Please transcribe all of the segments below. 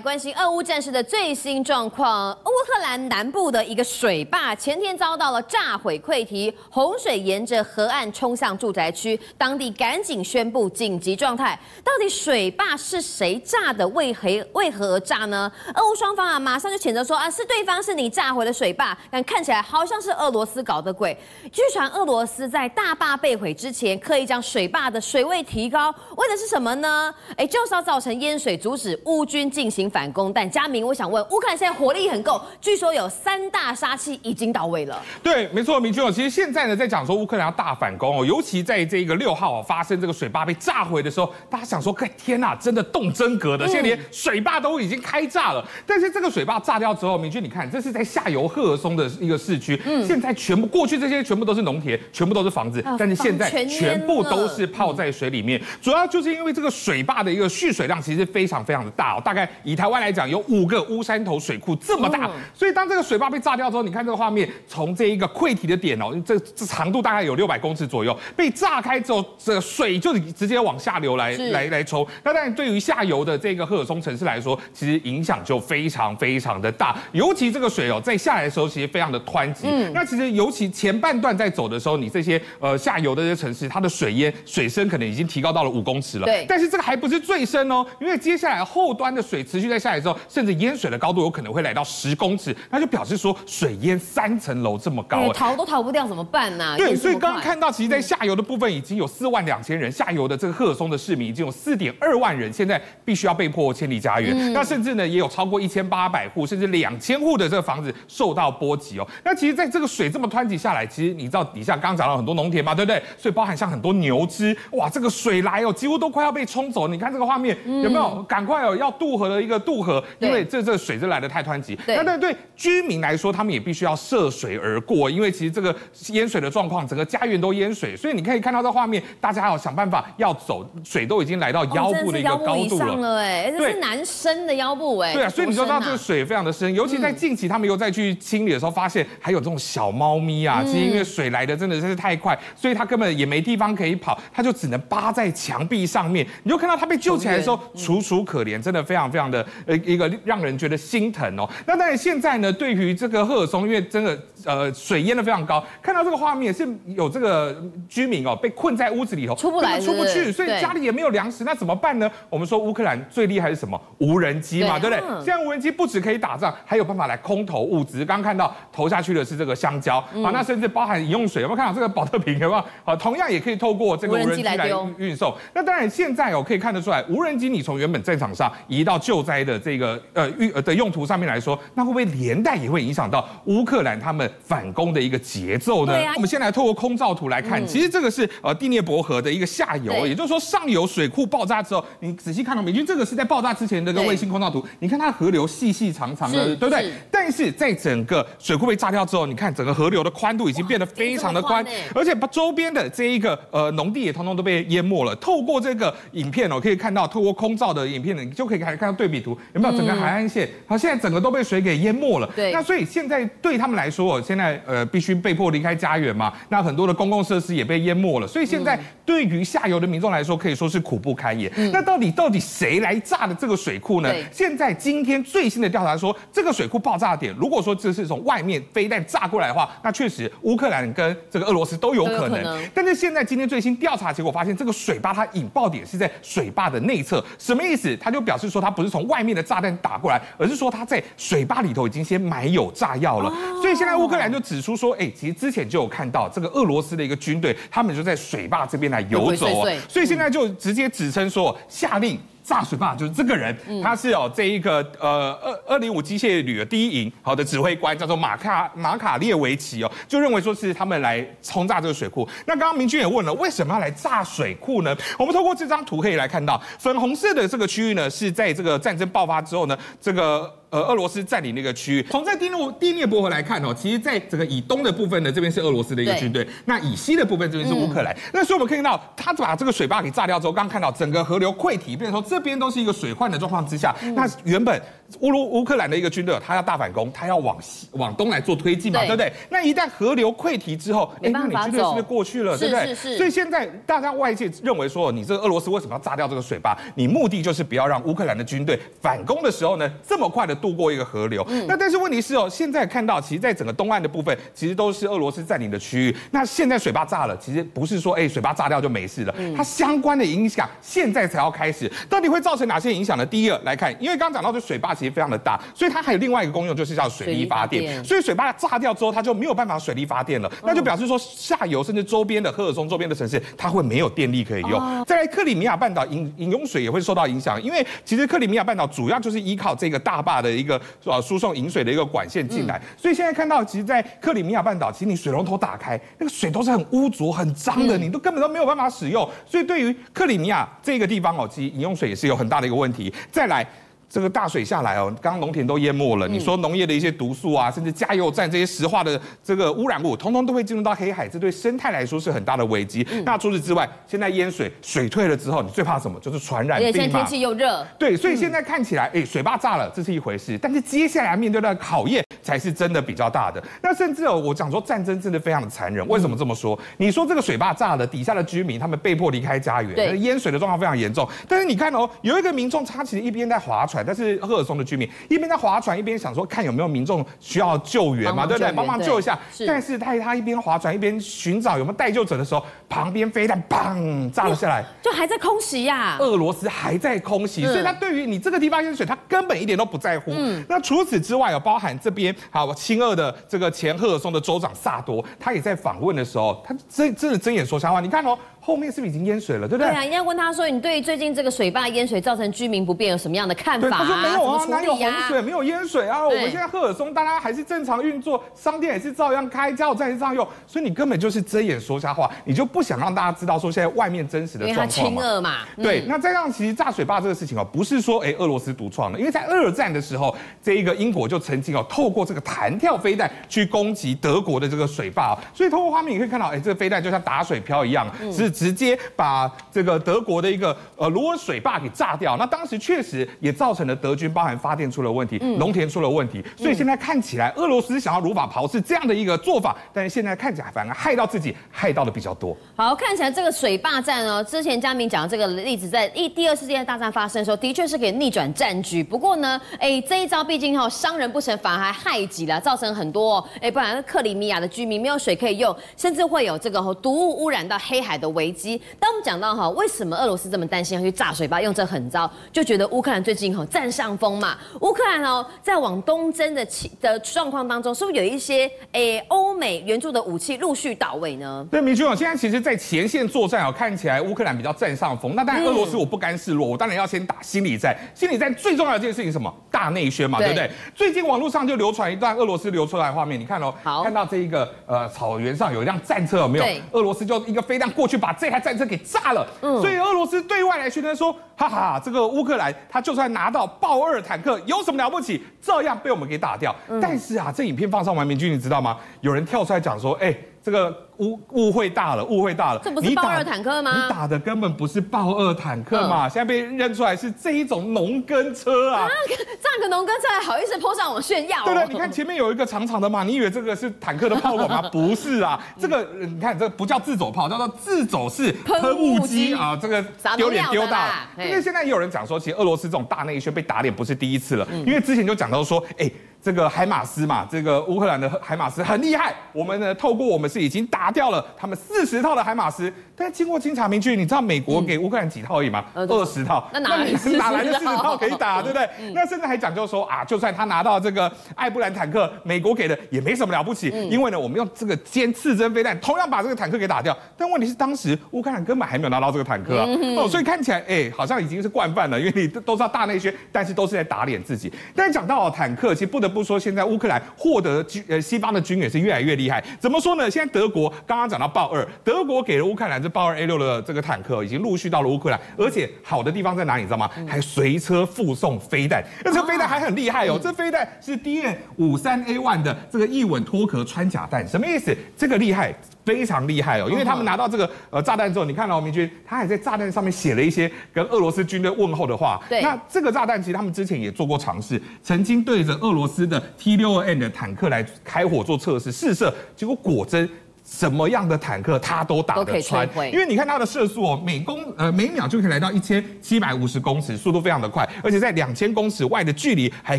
关心俄乌战事的最新状况，乌克兰南部的一个水坝前天遭到了炸毁溃堤，洪水沿着河岸冲向住宅区，当地赶紧宣布紧急状态。到底水坝是谁炸的？为何为何而炸呢？俄乌双方啊，马上就谴责说啊，是对方是你炸毁了水坝，但看起来好像是俄罗斯搞的鬼。据传俄罗斯在大坝被毁之前，刻意将水坝的水位提高，为的是什么呢？哎，就是要造成淹水，阻止乌军进行。反攻，但佳明，我想问，乌克兰现在火力很够，据说有三大杀器已经到位了。对，没错，明君哦，其实现在呢，在讲说乌克兰要大反攻哦，尤其在这个六号发生这个水坝被炸毁的时候，大家想说，天呐，真的动真格的，现在连水坝都已经开炸了。但是这个水坝炸掉之后，明君你看，这是在下游赫尔松的一个市区，嗯，现在全部过去这些全部都是农田，全部都是房子，但是现在全部都是泡在水里面，主要就是因为这个水坝的一个蓄水量其实非常非常的大哦，大概以台湾来讲，有五个乌山头水库这么大，所以当这个水坝被炸掉之后，你看这个画面，从这一个溃堤的点哦，这这长度大概有六百公尺左右，被炸开之后，这个水就直接往下流来来来冲。那当然，对于下游的这个赫尔松城市来说，其实影响就非常非常的大。尤其这个水哦，在下来的时候，其实非常的湍急。嗯，那其实尤其前半段在走的时候，你这些呃下游的这些城市，它的水淹水深可能已经提高到了五公尺了。对，但是这个还不是最深哦，因为接下来后端的水持续在下来之后。甚至淹水的高度有可能会来到十公尺，那就表示说水淹三层楼这么高，欸，逃都逃不掉怎么办呢？对，所以刚刚看到，其实，在下游的部分已经有四万两千人，下游的这个赫尔松的市民已经有四点二万人，现在必须要被迫迁离家园。嗯、那甚至呢，也有超过一千八百户，甚至两千户的这个房子受到波及哦。那其实，在这个水这么湍急下来，其实你知道底下刚刚讲到很多农田嘛，对不对？所以包含像很多牛只，哇，这个水来哦，几乎都快要被冲走。你看这个画面有没有？赶快哦，要渡河的一个渡河，因为这这。水就来的太湍急，那但对居民来说，他们也必须要涉水而过，因为其实这个淹水的状况，整个家园都淹水，所以你可以看到这画面，大家要想办法要走，水都已经来到腰部的一个高度了，哎，这是男生的腰部，哎，对啊，所以你就知道这个水非常的深，尤其在近期他们又再去清理的时候，发现还有这种小猫咪啊，其实因为水来的真的是太快，所以它根本也没地方可以跑，它就只能扒在墙壁上面，你就看到它被救起来的时候楚楚可怜，真的非常非常的呃一个让人觉得。心疼哦，那但是现在呢，对于这个赫尔松，因为真的呃水淹的非常高，看到这个画面是有这个居民哦被困在屋子里头，出不来是不是，出不去，所以家里也没有粮食，那怎么办呢？我们说乌克兰最厉害是什么？无人机嘛，对，不对？现在无人机不只可以打仗，还有办法来空投物资。刚刚看到投下去的是这个香蕉，嗯、啊，那甚至包含饮用水，有没有看到这个保特瓶？有没有？啊，同样也可以透过这个无人机来运送。那当然现在哦可以看得出来，无人机你从原本战场上移到救灾的这个呃运呃的用途上面来说，那会不会连带也会影响到乌克兰他们反攻的一个节奏呢？对啊，我们先来透过空照图来看，其实这个是呃第聂伯河的一个下游，也就是说上游水库爆炸之后，你仔细看到美军这个是在爆炸之前的这个卫星空照图，你看它河流细细长长的，对不对？但是在整个水库被炸掉之后，你看整个河流的宽度已经变得非常的宽，而且把周边的这一个呃农地也通通都被淹没了。透过这个影片哦，可以看到透过空照的影片呢，你就可以看看到对比图，有没有整个海岸线？好，现在整个。都被水给淹没了。对，那所以现在对他们来说，现在呃必须被迫离开家园嘛。那很多的公共设施也被淹没了。所以现在对于下游的民众来说，可以说是苦不堪言。嗯、那到底到底谁来炸的这个水库呢？对现在今天最新的调查说，这个水库爆炸点，如果说这是从外面飞弹炸过来的话，那确实乌克兰跟这个俄罗斯都有可能。可能但是现在今天最新调查结果发现，这个水坝它引爆点是在水坝的内侧。什么意思？它就表示说，它不是从外面的炸弹打过来，而是说它在水坝里头已经先埋有炸药了，所以现在乌克兰就指出说，哎，其实之前就有看到这个俄罗斯的一个军队，他们就在水坝这边来游走啊，所以现在就直接指称说下令。炸水坝就是这个人，他是有这一个呃二二零五机械旅的第一营好的指挥官，叫做马卡马卡列维奇哦，就认为说是他们来轰炸这个水库。那刚刚明君也问了，为什么要来炸水库呢？我们透过这张图可以来看到，粉红色的这个区域呢，是在这个战争爆发之后呢，这个呃俄罗斯占领那个区域。从这第聂第聂伯河来看哦，其实在整个以东的部分呢，这边是俄罗斯的一个军队，那以西的部分这边是乌克兰。那所以我们可以看到，他把这个水坝给炸掉之后，刚刚看到整个河流溃堤，变成说。这边都是一个水患的状况之下，那原本乌鲁乌克兰的一个军队，他要大反攻，他要往西往东来做推进嘛，对，不对？那一旦河流溃堤之后，哎，那你军队是不是过去了？对不对？所以现在大家外界认为说，你这个俄罗斯为什么要炸掉这个水坝？你目的就是不要让乌克兰的军队反攻的时候呢，这么快的渡过一个河流。嗯、那但是问题是哦，现在看到，其实在整个东岸的部分，其实都是俄罗斯占领的区域。那现在水坝炸了，其实不是说哎水坝炸掉就没事了，它相关的影响现在才要开始，到底会造成哪些影响呢？第一个来看，因为刚刚讲到这水坝其实非常的大，所以它还有另外一个功用，就是叫水力发电。所以水坝炸掉之后，它就没有办法水力发电了，那就表示说下游甚至周边的赫尔松周边的城市，它会没有电力可以用。再来，克里米亚半岛饮饮用水也会受到影响，因为其实克里米亚半岛主要就是依靠这个大坝的一个呃输送饮水的一个管线进来，所以现在看到，其实，在克里米亚半岛，其实你水龙头打开，那个水都是很污浊、很脏的，你都根本都没有办法使用。所以对于克里米亚这个地方哦，其实饮用水也是有很大的一个问题。再来。这个大水下来哦，刚刚农田都淹没了。你说农业的一些毒素啊，甚至加油站这些石化的这个污染物，通通都会进入到黑海，这对生态来说是很大的危机。那除此之外，现在淹水，水退了之后，你最怕什么？就是传染病嘛。现在天气又热。对，所以现在看起来，哎，水坝炸了，这是一回事。但是接下来面对的考验才是真的比较大的。那甚至哦，我讲说战争真的非常的残忍。为什么这么说？你说这个水坝炸了，底下的居民他们被迫离开家园，对，淹水的状况非常严重。但是你看哦，有一个民众他其实一边在划船，但是赫尔松的居民一边在划船，一边想说看有没有民众需要救援嘛，对不对？帮忙救一下。但是在他一边划船一边寻找有没有待救者的时候，旁边飞弹砰炸了下来，就还在空袭呀。俄罗斯还在空袭，所以他对于你这个地方淹水，他根本一点都不在乎。那除此之外，有包含这边好亲俄的这个前赫尔松的州长萨多，他也在访问的时候，他真真的睁眼说瞎话。你看哦。后面是不是已经淹水了？对不对？对啊，应该问他说：“你对最近这个水坝淹水造成居民不便有什么样的看法？”他说：“没有啊，哪有洪水？没有淹水啊！我们现在赫尔松大家还是正常运作，商店也是照样开，加油站也是照样用，所以你根本就是睁眼说瞎话，你就不想让大家知道说现在外面真实的状况嘛。嘛。对，那再让其实炸水坝这个事情哦，不是说哎俄罗斯独创的，因为在二战的时候，这一个英国就曾经哦透过这个弹跳飞弹去攻击德国的这个水坝，所以透过画面你可以看到，哎，这个飞弹就像打水漂一样，是直接把。这个德国的一个呃卢尔水坝给炸掉，那当时确实也造成了德军包含发电出了问题，农田出了问题，所以现在看起来俄罗斯想要如法炮制这样的一个做法，但是现在看起来反而害到自己，害到的比较多。好，看起来这个水坝战哦，之前嘉明讲的这个例子，在一第二次世界大战发生的时候，的确是可以逆转战局。不过呢，哎，这一招毕竟哈伤人不成，反而还害己了，造成很多哎，不然克里米亚的居民没有水可以用，甚至会有这个毒物污染到黑海的危机。当我们讲到哈，为什么俄罗斯这么担心要去炸水坝，用这狠招，就觉得乌克兰最近哈占上风嘛。乌克兰哦，在往东征的情的状况当中，是不是有一些诶欧美援助的武器陆续到位呢？对，明君哦，现在其实，在前线作战哦，看起来乌克兰比较占上风。那当然，俄罗斯我不甘示弱，我当然要先打心理战。心理战最重要的一件事情是什么？大内宣嘛，对，对不对？最近网络上就流传一段俄罗斯流出来的画面，你看哦，好，看到这一个呃草原上有一辆战车，有没有？对，俄罗斯就一个飞弹过去，把这台战车给炸了。嗯，所以俄罗斯对外来宣称说，哈哈，这个乌克兰他就算拿到豹二坦克，有什么了不起？照样被我们给打掉。嗯、但是啊，这影片放上完，明君你知道吗？有人跳出来讲说，哎、欸。这个误误会大了，误会大了。这不是豹二坦克吗？你打的根本不是豹二坦克嘛！嗯、现在被认出来是这一种农耕车啊！啊这样个农耕车还好意思 po 上网炫耀、哦？对对，你看前面有一个长长的嘛，你以为这个是坦克的炮管吗？不是啊，这个你看这个不叫自走炮，叫做自走式喷雾机啊！这个丢脸丢大了。因为现在也有人讲说，其实俄罗斯这种大内宣被打脸不是第一次了，嗯、因为之前就讲到说，哎。这个海马斯嘛，这个乌克兰的海马斯很厉害。我们呢，透过我们是已经打掉了他们四十套的海马斯，但是经过清查明确，你知道美国给乌克兰几套而已吗？二十、嗯、套。那哪来哪来的四十套可以打，对不对？嗯、那甚至还讲究说啊，就算他拿到这个艾布兰坦克，美国给的也没什么了不起，嗯、因为呢，我们用这个尖刺针飞弹，同样把这个坦克给打掉。但问题是，当时乌克兰根本还没有拿到这个坦克啊，嗯、哦，所以看起来哎，好像已经是惯犯了，因为你都知道大内宣，但是都是在打脸自己。但是讲到坦克，其实不得不说，现在乌克兰。获得军呃西方的军也是越来越厉害，怎么说呢？现在德国刚刚讲到豹二，德国给了乌克兰这豹二 A 六的这个坦克，已经陆续到了乌克兰，而且好的地方在哪里？你知道吗？还随车附送飞弹，那这个飞弹还很厉害哦，这飞弹是 DN 五三 A one 的这个翼吻脱壳穿甲弹，什么意思？这个厉害。非常厉害哦，因为他们拿到这个呃炸弹之后，你看到明君他还在炸弹上面写了一些跟俄罗斯军队问候的话。对，那这个炸弹其实他们之前也做过尝试，曾经对着俄罗斯的 T 六二 N 的坦克来开火做测试试射，结果果真。什么样的坦克它都打得穿，因为你看它的射速哦，每公呃每秒就可以来到一千七百五十公尺，速度非常的快，而且在两千公尺外的距离还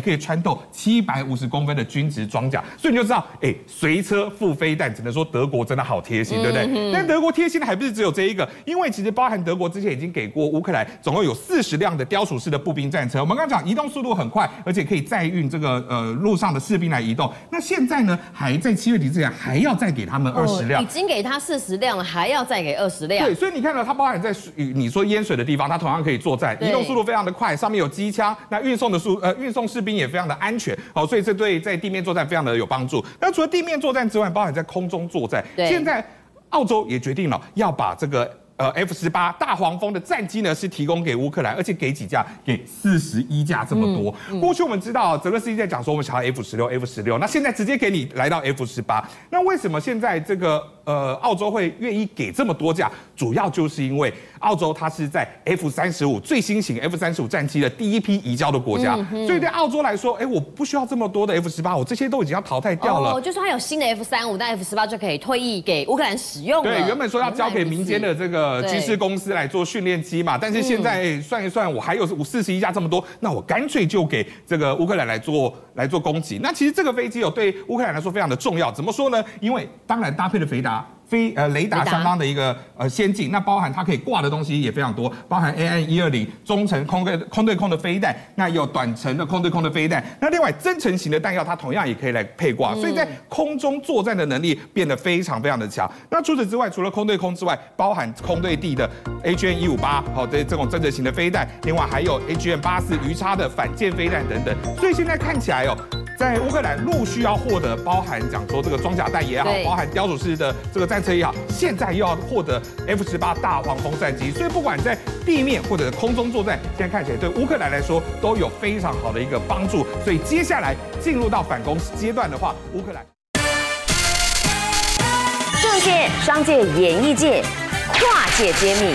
可以穿透七百五十公分的军职装甲，所以你就知道，哎，随车附飞弹，只能说德国真的好贴心，对不对？嗯、但德国贴心的还不是只有这一个，因为其实包含德国之前已经给过乌克兰总共有四十辆的雕塑式的步兵战车，我们刚刚讲移动速度很快，而且可以载运这个呃路上的士兵来移动。那现在呢，还在七月底之前还要再给他们二十。已经给他四十辆了，还要再给二十辆。对，所以你看到它包含在你说淹水的地方，它同样可以作战，移动速度非常的快，上面有机枪，那运送的速呃运送士兵也非常的安全，好，所以这对在地面作战非常的有帮助。那除了地面作战之外，包含在空中作战，现在澳洲也决定了要把这个。呃，F 十八大黄蜂的战机呢是提供给乌克兰，而且给几架？给四十一架这么多。嗯嗯、过去我们知道泽连斯基在讲说我们想要 F 十六、F 十六，那现在直接给你来到 F 十八，那为什么现在这个呃澳洲会愿意给这么多架？主要就是因为澳洲它是在 F 三十五最新型 F 三十五战机的第一批移交的国家，嗯、所以对澳洲来说，哎，我不需要这么多的 F 十八，我这些都已经要淘汰掉了。哦，就说它有新的 F 三五，但 F 十八就可以退役给乌克兰使用了。对，原本说要交给民间的这个军事公司。来做训练机嘛，但是现在算一算，我还有五四十一架这么多，那我干脆就给这个乌克兰来做来做攻击。那其实这个飞机哦，对乌克兰来说非常的重要。怎么说呢？因为当然搭配的肥达。飞呃雷达相当的一个呃先进，那包含它可以挂的东西也非常多，包含 AN 一二零中程空对空对空的飞弹，那有短程的空对空的飞弹，那另外增程型的弹药它同样也可以来配挂，所以在空中作战的能力变得非常非常的强。那除此之外，除了空对空之外，包含空对地的 AGM 一五八好的这种增程型的飞弹，另外还有 AGM 八四鱼叉的反舰飞弹等等。所以现在看起来哦，在乌克兰陆续要获得包含讲说这个装甲弹也好，包含雕鼠式的这个战车也好，现在又要获得 F 十八大黄蜂战机，所以不管在地面或者空中作战，现在看起来对乌克兰来说都有非常好的一个帮助。所以接下来进入到反攻阶段的话，乌克兰政界、商界、演艺界跨界揭秘，